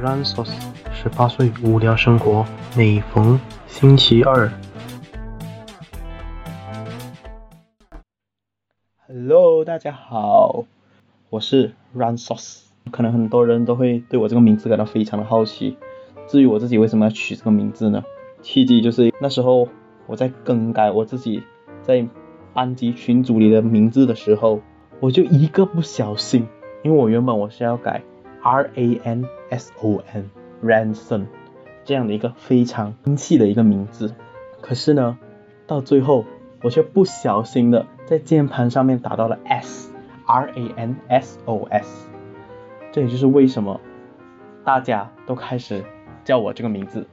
Ransos 十八岁无聊生活，每逢星期二。Hello，大家好，我是 Ransos。可能很多人都会对我这个名字感到非常的好奇。至于我自己为什么要取这个名字呢？契机就是那时候我在更改我自己在班级群组里的名字的时候，我就一个不小心，因为我原本我是要改。R A N S O N Ransom 这样的一个非常英气的一个名字，可是呢，到最后我却不小心的在键盘上面打到了 S R A N S O S，这也就是为什么大家都开始叫我这个名字，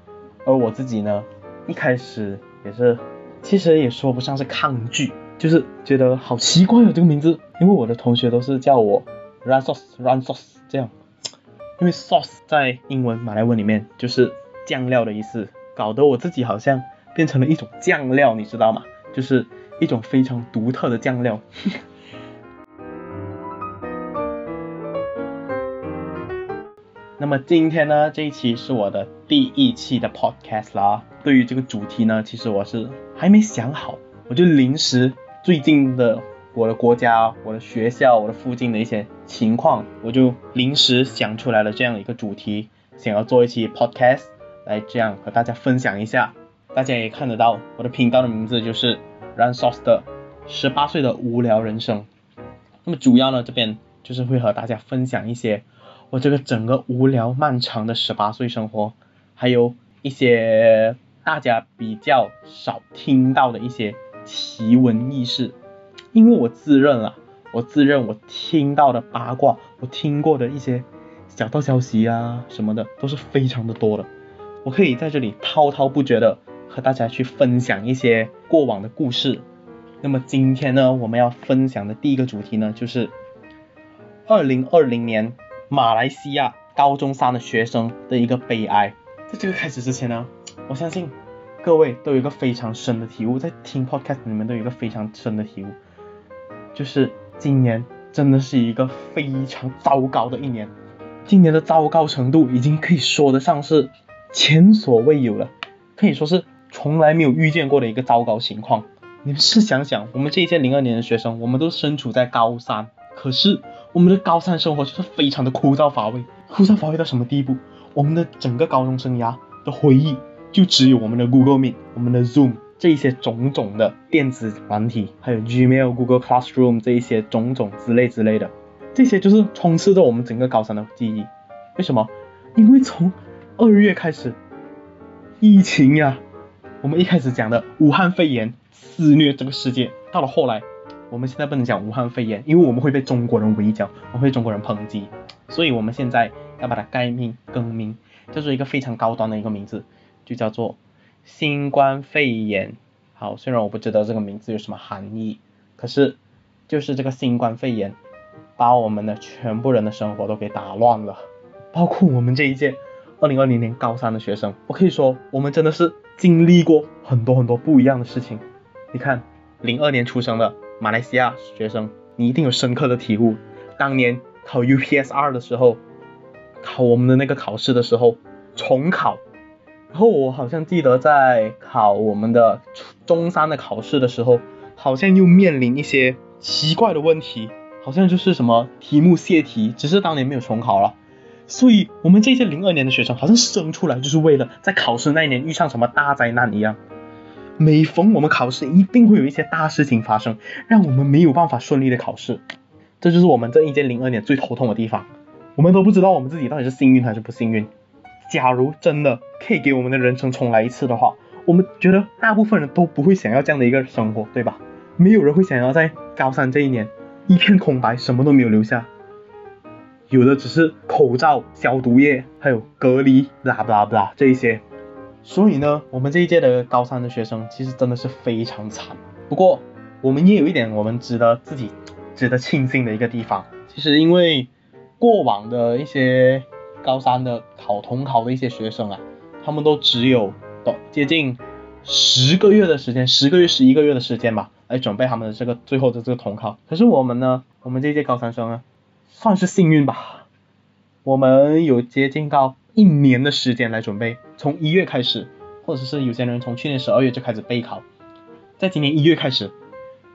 而我自己呢，一开始也是，其实也说不上是抗拒，就是觉得好奇怪哦这个名字，因为我的同学都是叫我 Ransos Ransos 这样。因为 sauce 在英文马来文里面就是酱料的意思，搞得我自己好像变成了一种酱料，你知道吗？就是一种非常独特的酱料。那么今天呢，这一期是我的第一期的 podcast 啦。对于这个主题呢，其实我是还没想好，我就临时最近的。我的国家、我的学校、我的附近的一些情况，我就临时想出来了这样一个主题，想要做一期 podcast 来这样和大家分享一下。大家也看得到，我的频道的名字就是 Run Sauce 的十八岁的无聊人生。那么主要呢，这边就是会和大家分享一些我这个整个无聊漫长的十八岁生活，还有一些大家比较少听到的一些奇闻异事。因为我自认啊，我自认我听到的八卦，我听过的一些小道消息啊什么的，都是非常的多的。我可以在这里滔滔不绝的和大家去分享一些过往的故事。那么今天呢，我们要分享的第一个主题呢，就是二零二零年马来西亚高中三的学生的一个悲哀。在这个开始之前呢，我相信各位都有一个非常深的体悟，在听 podcast 里面都有一个非常深的体悟。就是今年真的是一个非常糟糕的一年，今年的糟糕程度已经可以说得上是前所未有了，可以说是从来没有遇见过的一个糟糕情况。你们试想想，我们这一届零二年的学生，我们都身处在高三，可是我们的高三生活就是非常的枯燥乏味，枯燥乏味到什么地步？我们的整个高中生涯的回忆就只有我们的 Google Meet，我们的 Zoom。这一些种种的电子软体，还有 Gmail、Google Classroom 这一些种种之类之类的，这些就是充斥着我们整个高三的记忆。为什么？因为从二月开始，疫情呀，我们一开始讲的武汉肺炎肆虐这个世界，到了后来，我们现在不能讲武汉肺炎，因为我们会被中国人围剿，我们会被中国人抨击，所以我们现在要把它改名更名，叫做一个非常高端的一个名字，就叫做。新冠肺炎，好，虽然我不知道这个名字有什么含义，可是就是这个新冠肺炎，把我们的全部人的生活都给打乱了，包括我们这一届二零二零年高三的学生，我可以说我们真的是经历过很多很多不一样的事情。你看，零二年出生的马来西亚学生，你一定有深刻的体悟，当年考 UPSR 的时候，考我们的那个考试的时候，重考。然后我好像记得在考我们的中三的考试的时候，好像又面临一些奇怪的问题，好像就是什么题目泄题，只是当年没有重考了。所以，我们这些零二年的学生好像生出来就是为了在考试那一年遇上什么大灾难一样。每逢我们考试，一定会有一些大事情发生，让我们没有办法顺利的考试。这就是我们这一届零二年最头痛的地方，我们都不知道我们自己到底是幸运还是不幸运。假如真的可以给我们的人生重来一次的话，我们觉得大部分人都不会想要这样的一个生活，对吧？没有人会想要在高三这一年一片空白，什么都没有留下，有的只是口罩、消毒液，还有隔离，啦啦啦这一些。所以呢，我们这一届的高三的学生其实真的是非常惨。不过，我们也有一点我们值得自己值得庆幸的一个地方，其实因为过往的一些。高三的考统考的一些学生啊，他们都只有短接近十个月的时间，十个月十一个月的时间吧，来准备他们的这个最后的这个统考。可是我们呢，我们这届高三生啊，算是幸运吧，我们有接近到一年的时间来准备，从一月开始，或者是有些人从去年十二月就开始备考，在今年一月开始，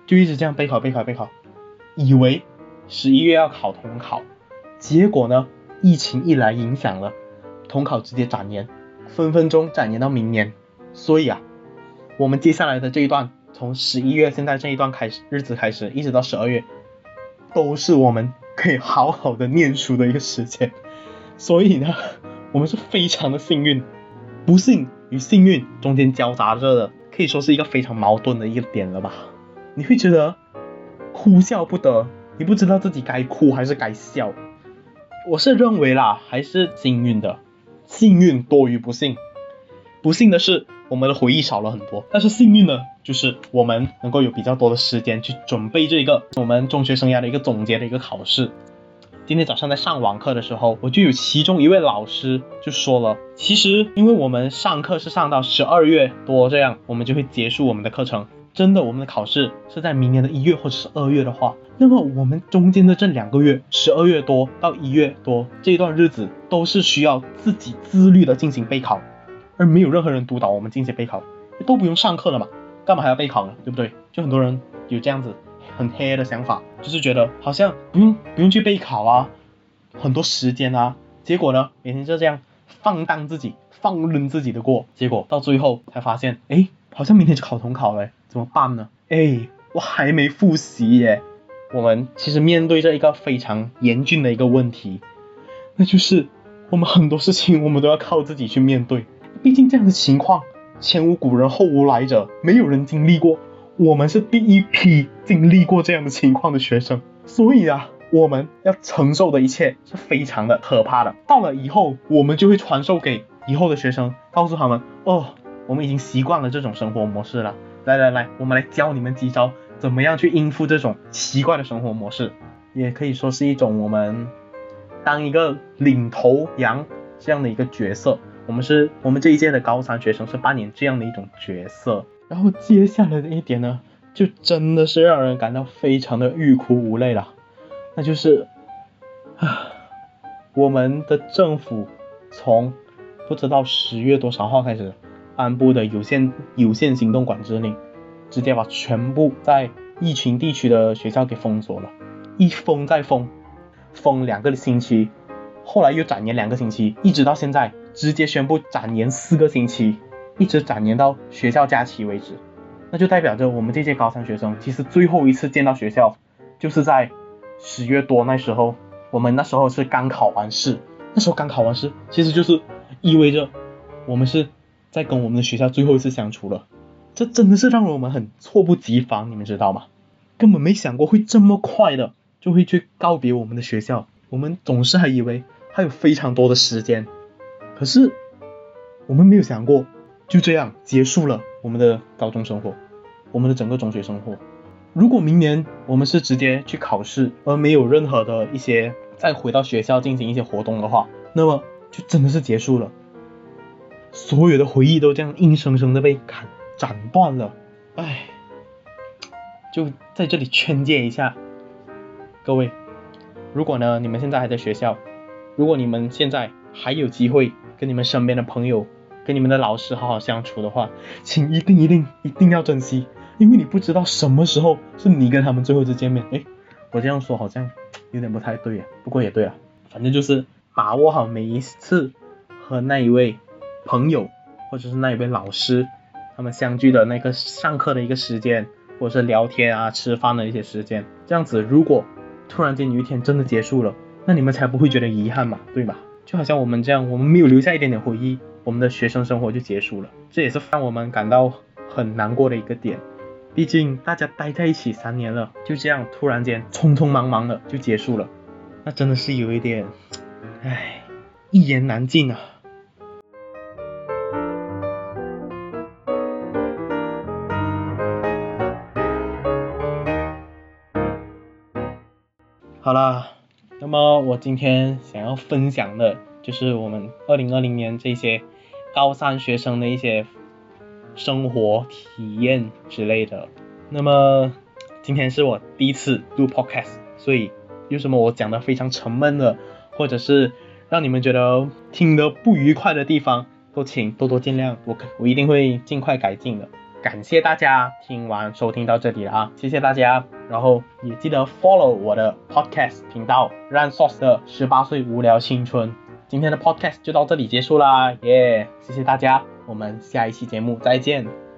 就一直这样备考备考备考，以为十一月要考统考，结果呢，疫情一来影响了，统考直接展延，分分钟展延到明年，所以啊，我们接下来的这一段，从十一月现在这一段开始日子开始，一直到十二月，都是我们可以好好的念书的一个时间，所以呢。我们是非常的幸运，不幸与幸运中间交杂着的，可以说是一个非常矛盾的一个点了吧？你会觉得哭笑不得，你不知道自己该哭还是该笑。我是认为啦，还是幸运的，幸运多于不幸。不幸的是，我们的回忆少了很多，但是幸运呢，就是我们能够有比较多的时间去准备这一个我们中学生涯的一个总结的一个考试。今天早上在上网课的时候，我就有其中一位老师就说了，其实因为我们上课是上到十二月多这样，我们就会结束我们的课程。真的，我们的考试是在明年的一月或者是二月的话，那么我们中间的这两个月，十二月多到一月多这一段日子，都是需要自己自律的进行备考，而没有任何人督导我们进行备考，都不用上课了嘛，干嘛还要备考呢？对不对？就很多人有这样子。很黑的想法，就是觉得好像不用不用去备考啊，很多时间啊，结果呢，每天就这样放荡自己，放任自己的过，结果到最后才发现，哎，好像明天就考统考了，怎么办呢？哎，我还没复习耶。我们其实面对着一个非常严峻的一个问题，那就是我们很多事情我们都要靠自己去面对，毕竟这样的情况前无古人后无来者，没有人经历过。我们是第一批经历过这样的情况的学生，所以啊，我们要承受的一切是非常的可怕的。到了以后，我们就会传授给以后的学生，告诉他们，哦，我们已经习惯了这种生活模式了。来来来，我们来教你们几招，怎么样去应付这种奇怪的生活模式，也可以说是一种我们当一个领头羊这样的一个角色。我们是我们这一届的高三学生是扮演这样的一种角色。然后接下来的一点呢，就真的是让人感到非常的欲哭无泪了，那就是啊，我们的政府从不知道十月多少号开始颁布的有限有限行动管制令，直接把全部在疫情地区的学校给封锁了，一封再封，封两个星期，后来又展延两个星期，一直到现在直接宣布展延四个星期。一直展延到学校假期为止，那就代表着我们这届高三学生其实最后一次见到学校，就是在十月多那时候。我们那时候是刚考完试，那时候刚考完试，其实就是意味着我们是在跟我们的学校最后一次相处了。这真的是让我们很猝不及防，你们知道吗？根本没想过会这么快的就会去告别我们的学校。我们总是还以为还有非常多的时间，可是我们没有想过。就这样结束了我们的高中生活，我们的整个中学生活。如果明年我们是直接去考试，而没有任何的一些再回到学校进行一些活动的话，那么就真的是结束了，所有的回忆都这样硬生生的被砍斩断了。唉，就在这里劝诫一下各位，如果呢你们现在还在学校，如果你们现在还有机会跟你们身边的朋友。跟你们的老师好好相处的话，请一定一定一定要珍惜，因为你不知道什么时候是你跟他们最后一次见面。哎，我这样说好像有点不太对啊，不过也对啊，反正就是把握好每一次和那一位朋友或者是那一位老师他们相聚的那个上课的一个时间，或者是聊天啊、吃饭的一些时间。这样子，如果突然间有一天真的结束了，那你们才不会觉得遗憾嘛，对吧？就好像我们这样，我们没有留下一点点回忆。我们的学生生活就结束了，这也是让我们感到很难过的一个点。毕竟大家待在一起三年了，就这样突然间匆匆忙忙的就结束了，那真的是有一点，唉，一言难尽啊。那么我今天想要分享的。就是我们二零二零年这些高三学生的一些生活体验之类的。那么今天是我第一次录 podcast，所以有什么我讲的非常沉闷的，或者是让你们觉得听得不愉快的地方，都请多多见谅，我我一定会尽快改进的。感谢大家听完收听到这里了啊，谢谢大家，然后也记得 follow 我的 podcast 频道让 Source 的十八岁无聊青春。今天的 podcast 就到这里结束啦，耶！谢谢大家，我们下一期节目再见。